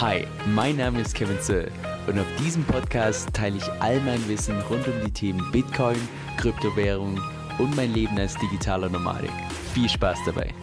Hi, mein Name ist Kevin Zöll und auf diesem Podcast teile ich all mein Wissen rund um die Themen Bitcoin, Kryptowährung und mein Leben als digitaler Nomadik. Viel Spaß dabei!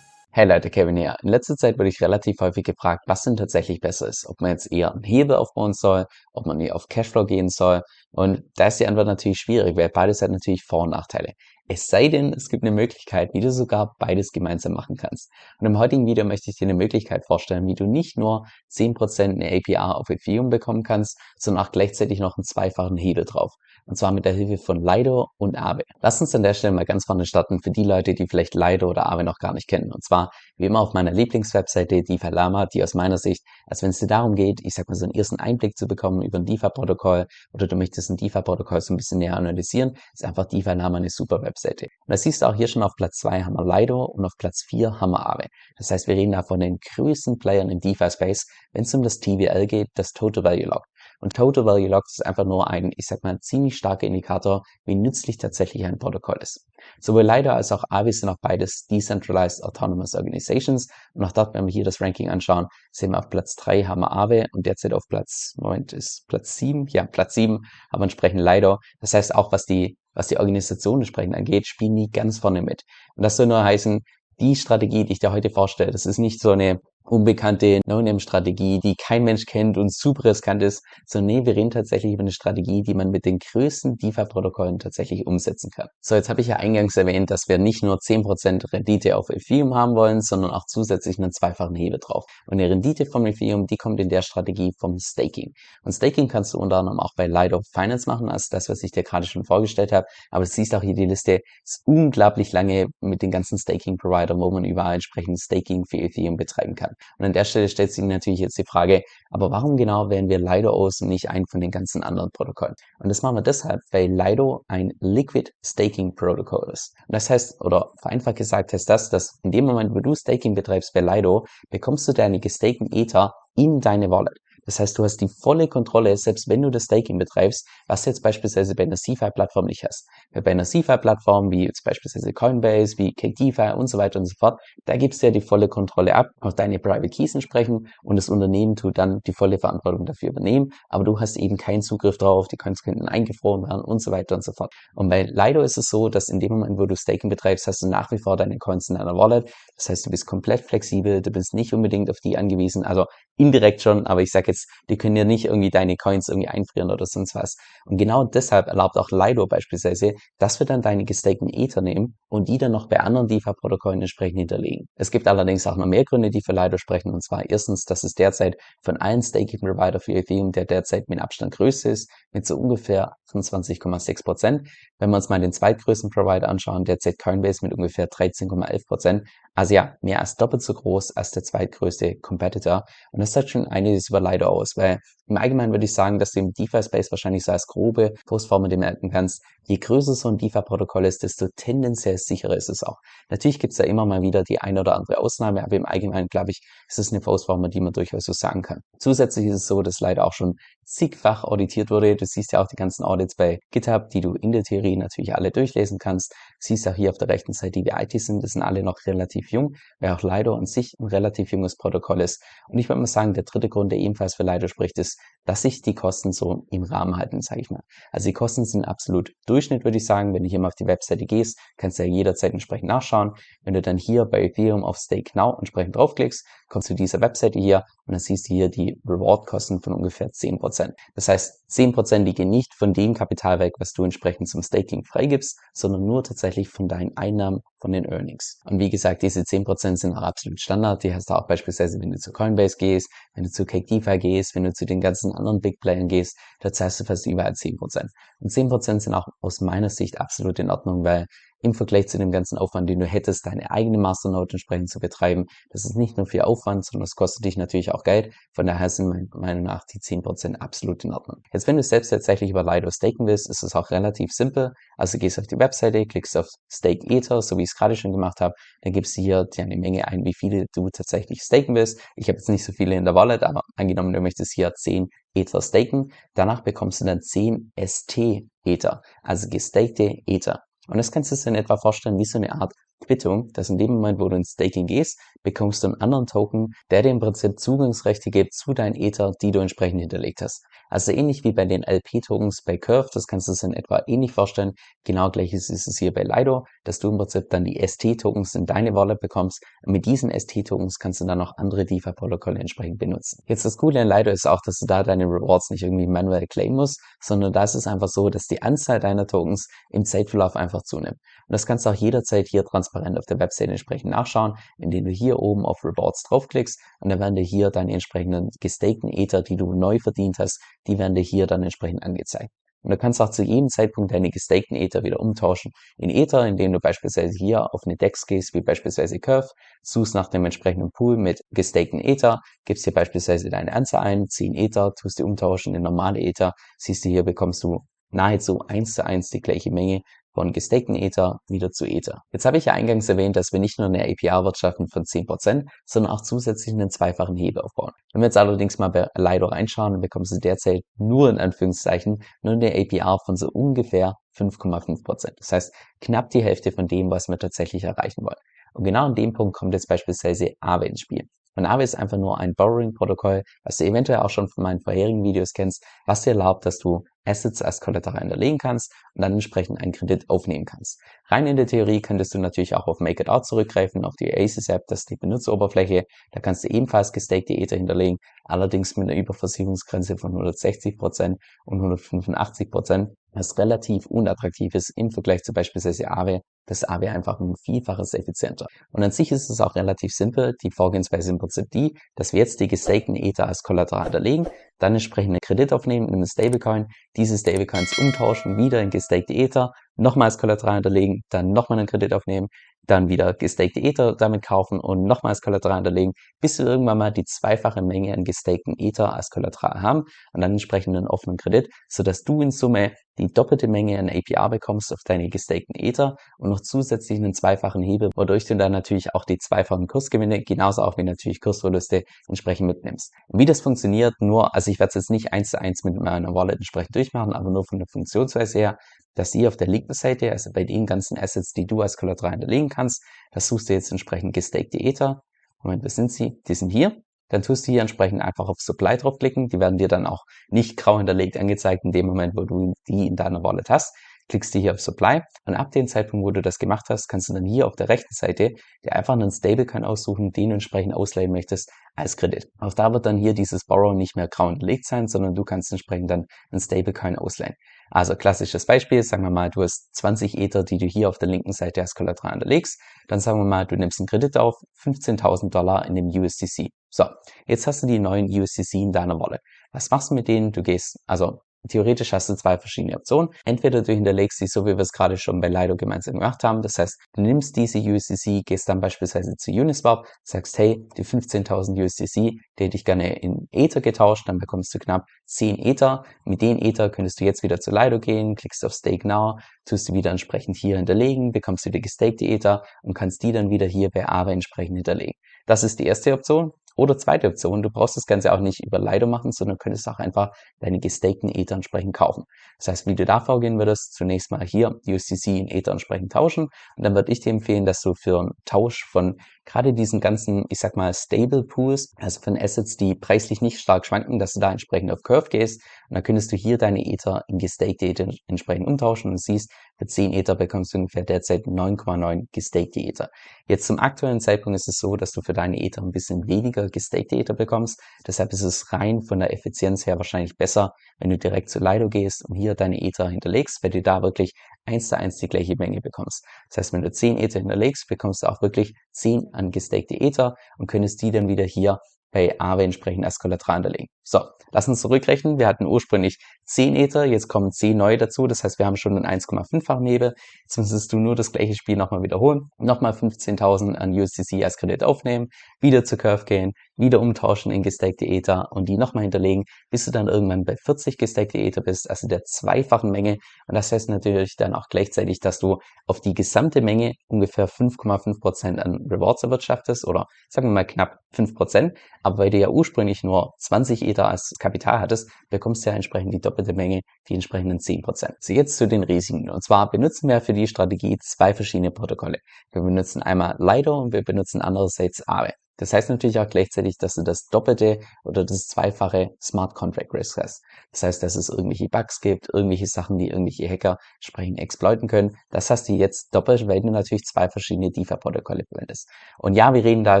Hey Leute, Kevin hier. In letzter Zeit wurde ich relativ häufig gefragt, was denn tatsächlich besser ist. Ob man jetzt eher einen Hebel aufbauen soll, ob man eher auf Cashflow gehen soll. Und da ist die Antwort natürlich schwierig, weil beides hat natürlich Vor- und Nachteile. Es sei denn, es gibt eine Möglichkeit, wie du sogar beides gemeinsam machen kannst. Und im heutigen Video möchte ich dir eine Möglichkeit vorstellen, wie du nicht nur 10% eine APR auf Ethereum bekommen kannst, sondern auch gleichzeitig noch einen zweifachen Hebel drauf und zwar mit der Hilfe von Lido und Aave. Lass uns an der Stelle mal ganz vorne starten für die Leute, die vielleicht Lido oder Aave noch gar nicht kennen. Und zwar wie immer auf meiner Lieblingswebseite DeFi Lama, die aus meiner Sicht, als wenn es dir darum geht, ich sag mal so einen ersten Einblick zu bekommen über ein DeFi-Protokoll oder du möchtest ein DeFi-Protokoll so ein bisschen näher analysieren, ist einfach DeFi Lama eine super Webseite. Und das siehst du auch hier schon auf Platz 2 haben wir Lido und auf Platz 4 haben wir Aave. Das heißt, wir reden da von den größten Playern im DeFi-Space, wenn es um das TVL geht, das Total Value Lock. Und Total Value Locked ist einfach nur ein, ich sag mal, ziemlich starker Indikator, wie nützlich tatsächlich ein Protokoll ist. Sowohl LIDA als auch AVI sind auch beides Decentralized Autonomous Organizations. Und auch dort, wenn wir hier das Ranking anschauen, sehen wir auf Platz 3 haben wir AVE und derzeit auf Platz, Moment, ist Platz 7? Ja, Platz 7 haben wir entsprechend LIDA. Das heißt auch, was die, was die Organisation entsprechend angeht, spielen die ganz vorne mit. Und das soll nur heißen, die Strategie, die ich dir heute vorstelle, das ist nicht so eine unbekannte No-Name-Strategie, die kein Mensch kennt und super riskant ist, sondern nee, wir reden tatsächlich über eine Strategie, die man mit den größten DeFi-Protokollen tatsächlich umsetzen kann. So, jetzt habe ich ja eingangs erwähnt, dass wir nicht nur 10% Rendite auf Ethereum haben wollen, sondern auch zusätzlich einen zweifachen Hebel drauf. Und die Rendite vom Ethereum, die kommt in der Strategie vom Staking. Und Staking kannst du unter anderem auch bei Lido Finance machen, als das, was ich dir gerade schon vorgestellt habe. Aber du siehst auch hier die Liste, ist unglaublich lange mit den ganzen Staking-Providern, wo man überall entsprechend Staking für Ethereum betreiben kann. Und an der Stelle stellt sich natürlich jetzt die Frage, aber warum genau wählen wir Lido aus und nicht einen von den ganzen anderen Protokollen? Und das machen wir deshalb, weil Lido ein Liquid Staking Protocol ist. Und das heißt, oder vereinfacht gesagt heißt das, dass in dem Moment, wo du Staking betreibst bei Lido, bekommst du deine gestakten Ether in deine Wallet. Das heißt, du hast die volle Kontrolle, selbst wenn du das Staking betreibst, was du jetzt beispielsweise bei einer CeFi-Plattform nicht hast. Bei einer CeFi-Plattform, wie jetzt beispielsweise Coinbase, wie KDeFi und so weiter und so fort, da gibst du ja die volle Kontrolle ab, auch deine Private Keys entsprechen und das Unternehmen tut dann die volle Verantwortung dafür übernehmen, aber du hast eben keinen Zugriff drauf, die Coins könnten eingefroren werden und so weiter und so fort. Und bei Lido ist es so, dass in dem Moment, wo du Staking betreibst, hast du nach wie vor deine Coins in deiner Wallet. Das heißt, du bist komplett flexibel, du bist nicht unbedingt auf die angewiesen, also indirekt schon, aber ich sage jetzt, die können ja nicht irgendwie deine Coins irgendwie einfrieren oder sonst was. Und genau deshalb erlaubt auch Lido beispielsweise, dass wir dann deine gestakten Ether nehmen und die dann noch bei anderen DeFi-Protokollen entsprechend hinterlegen. Es gibt allerdings auch noch mehr Gründe, die für Lido sprechen. Und zwar erstens, dass es derzeit von allen Staking-Provider für Ethereum der derzeit mit Abstand größte ist, mit so ungefähr 25,6 Prozent. Wenn wir uns mal den zweitgrößten Provider anschauen, derzeit Coinbase mit ungefähr 13,11 Prozent. Also ja, mehr als doppelt so groß als der zweitgrößte Competitor. Und das sagt schon einiges über Lido aus, weil im Allgemeinen würde ich sagen, dass du im DeFi-Space wahrscheinlich so als grobe Postformel merken kannst, je größer so ein DeFi-Protokoll ist, desto tendenziell sicherer ist es auch. Natürlich gibt es da immer mal wieder die eine oder andere Ausnahme, aber im Allgemeinen, glaube ich, ist es eine Faustformel, die man durchaus so sagen kann. Zusätzlich ist es so, dass leider auch schon zigfach auditiert wurde. Du siehst ja auch die ganzen Audits bei GitHub, die du in der Theorie natürlich alle durchlesen kannst. Siehst auch hier auf der rechten Seite, die IT sind, das sind alle noch relativ jung, weil auch Lido an sich ein relativ junges Protokoll ist. Und ich würde mal sagen, der dritte Grund, der ebenfalls für Lido spricht, ist, dass sich die Kosten so im Rahmen halten, sage ich mal. Also die Kosten sind absolut Durchschnitt, würde ich sagen. Wenn du hier mal auf die Webseite gehst, kannst du ja jederzeit entsprechend nachschauen. Wenn du dann hier bei Ethereum auf Stake Now entsprechend draufklickst, kommst du zu dieser Webseite hier und dann siehst du hier die Reward-Kosten von ungefähr 10%. Das heißt, 10% liegen nicht von dem Kapital weg, was du entsprechend zum Staking freigibst, sondern nur tatsächlich von deinen Einnahmen von den Earnings. Und wie gesagt, diese 10% sind auch absolut Standard. Die hast du auch beispielsweise, wenn du zu Coinbase gehst, wenn du zu Cake DeFi gehst, wenn du zu den ganzen anderen Big Playern gehst, da zahlst du fast überall 10%. Und 10% sind auch aus meiner Sicht absolut in Ordnung, weil im Vergleich zu dem ganzen Aufwand, den du hättest, deine eigene Masternode entsprechend zu betreiben. Das ist nicht nur viel Aufwand, sondern es kostet dich natürlich auch Geld. Von daher sind meiner Meinung nach die 10% absolut in Ordnung. Jetzt, wenn du selbst tatsächlich über Lido staken willst, ist es auch relativ simpel. Also gehst auf die Webseite, klickst auf Stake Ether, so wie ich es gerade schon gemacht habe. Dann gibst du hier eine Menge ein, wie viele du tatsächlich staken willst. Ich habe jetzt nicht so viele in der Wallet, aber angenommen, du möchtest hier 10 Ether staken. Danach bekommst du dann 10 ST Ether, also gestakte Ether. Und das kannst du dir in etwa vorstellen wie so eine Art Quittung, dass in dem Moment, wo du ins Staking gehst, bekommst du einen anderen Token, der dir im Prinzip Zugangsrechte gibt zu deinen Ether, die du entsprechend hinterlegt hast. Also ähnlich wie bei den LP-Tokens bei Curve, das kannst du dir in etwa ähnlich vorstellen. Genau gleiches ist es hier bei Lido, dass du im Prinzip dann die ST-Tokens in deine Wallet bekommst. Mit diesen ST-Tokens kannst du dann auch andere DeFi-Protokolle entsprechend benutzen. Jetzt das Coole an Lido ist auch, dass du da deine Rewards nicht irgendwie manuell claimen musst, sondern da ist es einfach so, dass die Anzahl deiner Tokens im Zeitverlauf einfach zunimmt. Und das kannst du auch jederzeit hier transparent auf der Website entsprechend nachschauen, indem du hier oben auf Rewards draufklickst und dann werden dir hier deine entsprechenden gestakten Ether, die du neu verdient hast, die werden dir hier dann entsprechend angezeigt. Und du kannst auch zu jedem Zeitpunkt deine gestakten Ether wieder umtauschen in Ether, indem du beispielsweise hier auf eine DEX gehst, wie beispielsweise Curve, suchst nach dem entsprechenden Pool mit gestakten Ether, gibst hier beispielsweise deine Anzahl ein, 10 Ether, tust die umtauschen in normale Ether, siehst du hier bekommst du nahezu eins zu eins die gleiche Menge von gestakten Ether wieder zu Ether. Jetzt habe ich ja eingangs erwähnt, dass wir nicht nur eine APR wirtschaften von 10%, sondern auch zusätzlich einen zweifachen Hebel aufbauen. Wenn wir jetzt allerdings mal bei Lido reinschauen, dann bekommst du derzeit nur in Anführungszeichen nur eine APR von so ungefähr 5,5%. Das heißt, knapp die Hälfte von dem, was wir tatsächlich erreichen wollen. Und genau an dem Punkt kommt jetzt beispielsweise Aave ins Spiel. Und Aave ist einfach nur ein Borrowing-Protokoll, was du eventuell auch schon von meinen vorherigen Videos kennst, was dir erlaubt, dass du Assets als Kollateral hinterlegen kannst und dann entsprechend einen Kredit aufnehmen kannst. Rein in der Theorie könntest du natürlich auch auf Make It Out zurückgreifen, auf die Aces App, das ist die Benutzeroberfläche. Da kannst du ebenfalls gestakte Ether hinterlegen, allerdings mit einer Überversicherungsgrenze von 160% und 185%, was relativ unattraktiv ist im Vergleich zu beispielsweise Aave. Das Aave einfach ein Vielfaches effizienter. Und an sich ist es auch relativ simpel. Die Vorgehensweise im Prinzip die, dass wir jetzt die gestakten Ether als Kollateral hinterlegen, dann entsprechend einen Kredit aufnehmen in einen Stablecoin, diese Stablecoins umtauschen, wieder in gestakte Ether, nochmals Kollateral hinterlegen, dann nochmal einen Kredit aufnehmen, dann wieder gestakte Ether damit kaufen und nochmals Kollateral hinterlegen, bis wir irgendwann mal die zweifache Menge an gestakten Ether als Kollateral haben und dann entsprechend einen offenen Kredit, sodass du in Summe die doppelte Menge an APR bekommst auf deine gestakten Ether und noch zusätzlich einen zweifachen Hebel, wodurch du dann natürlich auch die zweifachen Kursgewinne, genauso auch wie natürlich Kursverluste entsprechend mitnimmst. Und wie das funktioniert, nur, also ich werde es jetzt nicht eins zu eins mit meiner Wallet entsprechend durchmachen, aber nur von der Funktionsweise her, dass ihr auf der linken Seite, also bei den ganzen Assets, die du als Kollateral hinterlegen kannst, das suchst du jetzt entsprechend gestakte Ether. Moment, was sind sie? Die sind hier. Dann tust du hier entsprechend einfach auf Supply draufklicken. Die werden dir dann auch nicht grau hinterlegt angezeigt in dem Moment, wo du die in deiner Wallet hast. Klickst du hier auf Supply und ab dem Zeitpunkt, wo du das gemacht hast, kannst du dann hier auf der rechten Seite dir einfach einen Stablecoin aussuchen, den du entsprechend ausleihen möchtest als Kredit. Auch da wird dann hier dieses Borrow nicht mehr grau hinterlegt sein, sondern du kannst entsprechend dann einen Stablecoin ausleihen. Also klassisches Beispiel, sagen wir mal, du hast 20 Ether, die du hier auf der linken Seite als Kollateral hinterlegst. Dann sagen wir mal, du nimmst einen Kredit auf 15.000 Dollar in dem USDC. So, jetzt hast du die neuen USDC in deiner Wallet. Was machst du mit denen? Du gehst, also Theoretisch hast du zwei verschiedene Optionen. Entweder du hinterlegst sie, so wie wir es gerade schon bei Lido gemeinsam gemacht haben. Das heißt, du nimmst diese USDC, gehst dann beispielsweise zu Uniswap, sagst, hey, die 15.000 USDC, die hätte ich gerne in Ether getauscht, dann bekommst du knapp 10 Ether. Mit den Ether könntest du jetzt wieder zu Lido gehen, klickst auf Stake Now, tust du wieder entsprechend hier hinterlegen, bekommst wieder gestakte Ether und kannst die dann wieder hier bei Aave entsprechend hinterlegen. Das ist die erste Option. Oder zweite Option, du brauchst das Ganze auch nicht über Lido machen, sondern könntest auch einfach deine gestakten Ether entsprechend kaufen. Das heißt, wie du da vorgehen würdest, zunächst mal hier USDC in Ether entsprechend tauschen und dann würde ich dir empfehlen, dass du für einen Tausch von gerade diesen ganzen, ich sag mal, Stable Pools, also von Assets, die preislich nicht stark schwanken, dass du da entsprechend auf Curve gehst und dann könntest du hier deine Ether in gestakte Ether entsprechend umtauschen und siehst, für 10 Ether bekommst du ungefähr derzeit 9,9 gestakte Ether. Jetzt zum aktuellen Zeitpunkt ist es so, dass du für deine Ether ein bisschen weniger gestakte Ether bekommst. Deshalb ist es rein von der Effizienz her wahrscheinlich besser, wenn du direkt zu Lido gehst und hier deine Ether hinterlegst, weil du da wirklich eins zu eins die gleiche Menge bekommst. Das heißt, wenn du 10 Ether hinterlegst, bekommst du auch wirklich 10 an gestakte Ether und könntest die dann wieder hier bei Aave entsprechend als Kollateral hinterlegen. So, lass uns zurückrechnen. Wir hatten ursprünglich 10 Ether, jetzt kommen 10 neue dazu. Das heißt, wir haben schon einen 1,5-fachen Hebel. Jetzt müsstest du nur das gleiche Spiel nochmal wiederholen. Nochmal 15.000 an USDC als Kredit aufnehmen, wieder zur Curve gehen, wieder umtauschen in gestakte Ether und die nochmal hinterlegen, bis du dann irgendwann bei 40 gestakte Ether bist, also der zweifachen Menge. Und das heißt natürlich dann auch gleichzeitig, dass du auf die gesamte Menge ungefähr 5,5% an Rewards erwirtschaftest oder sagen wir mal knapp 5%. Aber weil du ja ursprünglich nur 20 Ether Ether als Kapital hattest, bekommst du ja entsprechend die doppelte Menge, die entsprechenden 10%. So jetzt zu den Risiken. Und zwar benutzen wir für die Strategie zwei verschiedene Protokolle. Wir benutzen einmal Lido und wir benutzen andererseits Aave. Das heißt natürlich auch gleichzeitig, dass du das doppelte oder das zweifache Smart Contract Risk hast. Das heißt, dass es irgendwelche Bugs gibt, irgendwelche Sachen, die irgendwelche Hacker entsprechend exploiten können. Das hast du jetzt doppelt, weil du natürlich zwei verschiedene DeFi-Protokolle verwendest. Und ja, wir reden da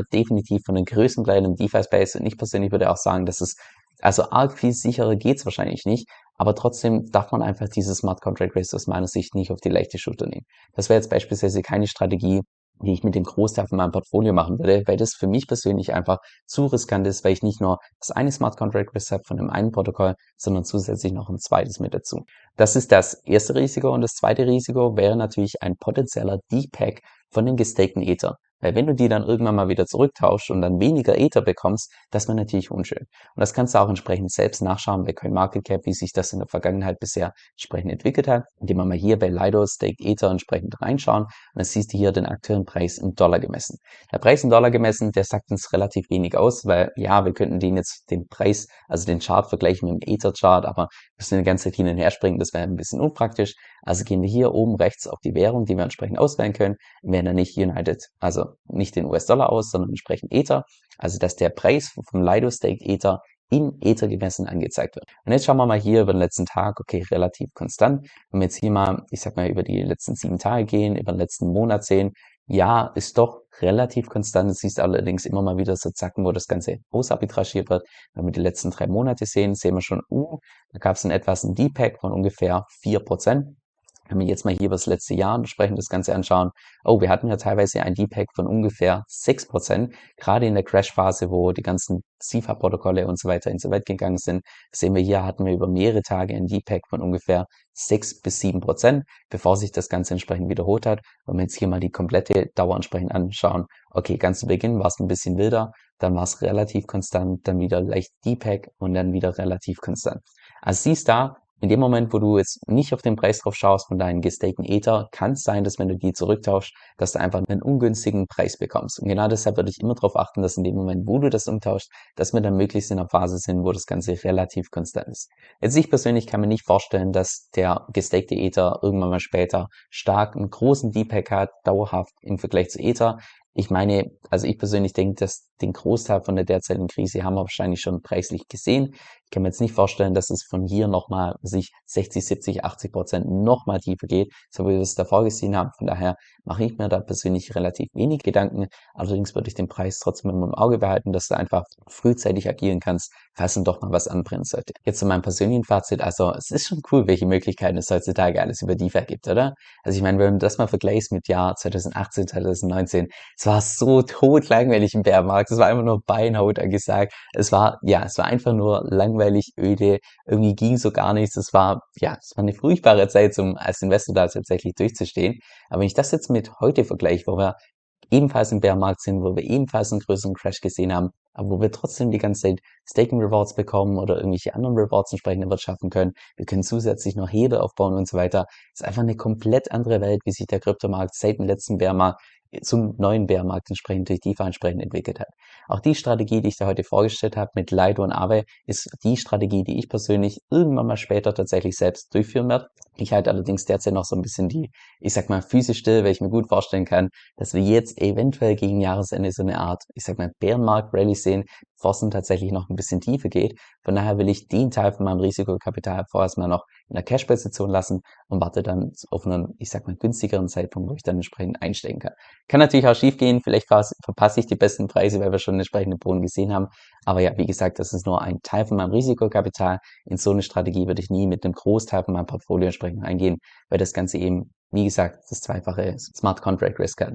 definitiv von den größten Playern im DeFi-Space und ich persönlich würde auch sagen, dass es also arg viel sicherer geht's wahrscheinlich nicht, aber trotzdem darf man einfach dieses Smart Contract Risk aus meiner Sicht nicht auf die leichte Schulter nehmen. Das wäre jetzt beispielsweise keine Strategie, die ich mit dem Großteil von meinem Portfolio machen würde, weil das für mich persönlich einfach zu riskant ist, weil ich nicht nur das eine Smart Contract Risk habe von dem einen Protokoll, sondern zusätzlich noch ein zweites mit dazu. Das ist das erste Risiko und das zweite Risiko wäre natürlich ein potenzieller Depack von den gestakten Ether. Weil wenn du die dann irgendwann mal wieder zurücktauschst und dann weniger Ether bekommst, das wäre natürlich unschön. Und das kannst du auch entsprechend selbst nachschauen bei CoinMarketCap, wie sich das in der Vergangenheit bisher entsprechend entwickelt hat, indem wir mal hier bei Lido Stake Ether entsprechend reinschauen und dann siehst du hier den aktuellen Preis in Dollar gemessen. Der Preis in Dollar gemessen, der sagt uns relativ wenig aus, weil ja, wir könnten den jetzt den Preis, also den Chart vergleichen mit dem Ether Chart, aber müssen eine ganze Zeit hin und her springen, das wäre ein bisschen unpraktisch. Also gehen wir hier oben rechts auf die Währung, die wir entsprechend auswählen können, wählen dann nicht United, also nicht den US-Dollar aus, sondern entsprechend Ether. Also dass der Preis vom Lido Stake Ether in Ether gemessen angezeigt wird. Und jetzt schauen wir mal hier über den letzten Tag, okay, relativ konstant. Wenn wir jetzt hier mal, ich sag mal, über die letzten sieben Tage gehen, über den letzten Monat sehen, ja, ist doch relativ konstant. Es siehst allerdings immer mal wieder so Zacken, wo das Ganze ausarbitragiert wird. Wenn wir die letzten drei Monate sehen, sehen wir schon, uh, da gab es in etwas ein Depack von ungefähr vier Prozent. Wenn wir jetzt mal hier über das letzte Jahr entsprechend das Ganze anschauen, oh, wir hatten ja teilweise ein Depack von ungefähr 6%, gerade in der Crash-Phase, wo die ganzen CIFA-Protokolle und so weiter ins Welt gegangen sind, sehen wir hier, hatten wir über mehrere Tage ein Depack von ungefähr 6 bis 7 Prozent, bevor sich das Ganze entsprechend wiederholt hat. Wenn wir jetzt hier mal die komplette Dauer entsprechend anschauen, okay, ganz zu Beginn war es ein bisschen wilder, dann war es relativ konstant, dann wieder leicht Depack und dann wieder relativ konstant. Also siehst da, in dem Moment, wo du jetzt nicht auf den Preis drauf schaust von deinen gestakten Ether, kann es sein, dass wenn du die zurücktauschst, dass du einfach einen ungünstigen Preis bekommst. Und genau deshalb würde ich immer darauf achten, dass in dem Moment, wo du das umtauschst, dass wir dann möglichst in einer Phase sind, wo das Ganze relativ konstant ist. Jetzt ich persönlich kann mir nicht vorstellen, dass der gestakte Ether irgendwann mal später stark einen großen Depack hat, dauerhaft im Vergleich zu Ether. Ich meine, also ich persönlich denke, dass den Großteil von der derzeitigen Krise haben wir wahrscheinlich schon preislich gesehen. Ich kann mir jetzt nicht vorstellen, dass es von hier nochmal sich 60, 70, 80 Prozent nochmal tiefer geht, so wie wir es davor gesehen haben. Von daher mache ich mir da persönlich relativ wenig Gedanken. Allerdings würde ich den Preis trotzdem im Auge behalten, dass du einfach frühzeitig agieren kannst, falls dann doch mal was anbrennen sollte. Jetzt zu meinem persönlichen Fazit. Also es ist schon cool, welche Möglichkeiten es heutzutage alles über DeFi gibt, oder? Also ich meine, wenn du das mal vergleichst mit Jahr 2018, 2019, es war so totlangweilig im Bärmarkt. Es war einfach nur Beinhaut angesagt. Es war, ja, es war einfach nur langweilig, öde. Irgendwie ging so gar nichts. Es war, ja, es war eine furchtbare Zeit, um als Investor da tatsächlich durchzustehen. Aber wenn ich das jetzt mit heute vergleiche, wo wir ebenfalls im Bärmarkt sind, wo wir ebenfalls einen größeren Crash gesehen haben, aber wo wir trotzdem die ganze Zeit Staking Rewards bekommen oder irgendwelche anderen Rewards entsprechend erwirtschaften können. Wir können zusätzlich noch Hebel aufbauen und so weiter. ist einfach eine komplett andere Welt, wie sich der Kryptomarkt seit dem letzten Bärmarkt zum neuen Bärmarkt entsprechend durch DeFi entsprechend entwickelt hat. Auch die Strategie, die ich da heute vorgestellt habe mit Lido und Aave, ist die Strategie, die ich persönlich irgendwann mal später tatsächlich selbst durchführen werde. Ich halte allerdings derzeit noch so ein bisschen die, ich sag mal, physisch still, weil ich mir gut vorstellen kann, dass wir jetzt eventuell gegen Jahresende so eine Art, ich sag mal, Bärenmarkt-Rally sehen, dann tatsächlich noch ein bisschen tiefer geht. Von daher will ich den Teil von meinem Risikokapital vorerst mal noch in der Cash-Position lassen und warte dann auf einen, ich sag mal, günstigeren Zeitpunkt, wo ich dann entsprechend einsteigen kann. Kann natürlich auch schief gehen, vielleicht verpasse ich die besten Preise, weil wir schon entsprechende Boden gesehen haben. Aber ja, wie gesagt, das ist nur ein Teil von meinem Risikokapital. In so eine Strategie würde ich nie mit einem Großteil von meinem Portfolio entsprechend eingehen, weil das Ganze eben wie gesagt, das zweifache Smart Contract Risk hat.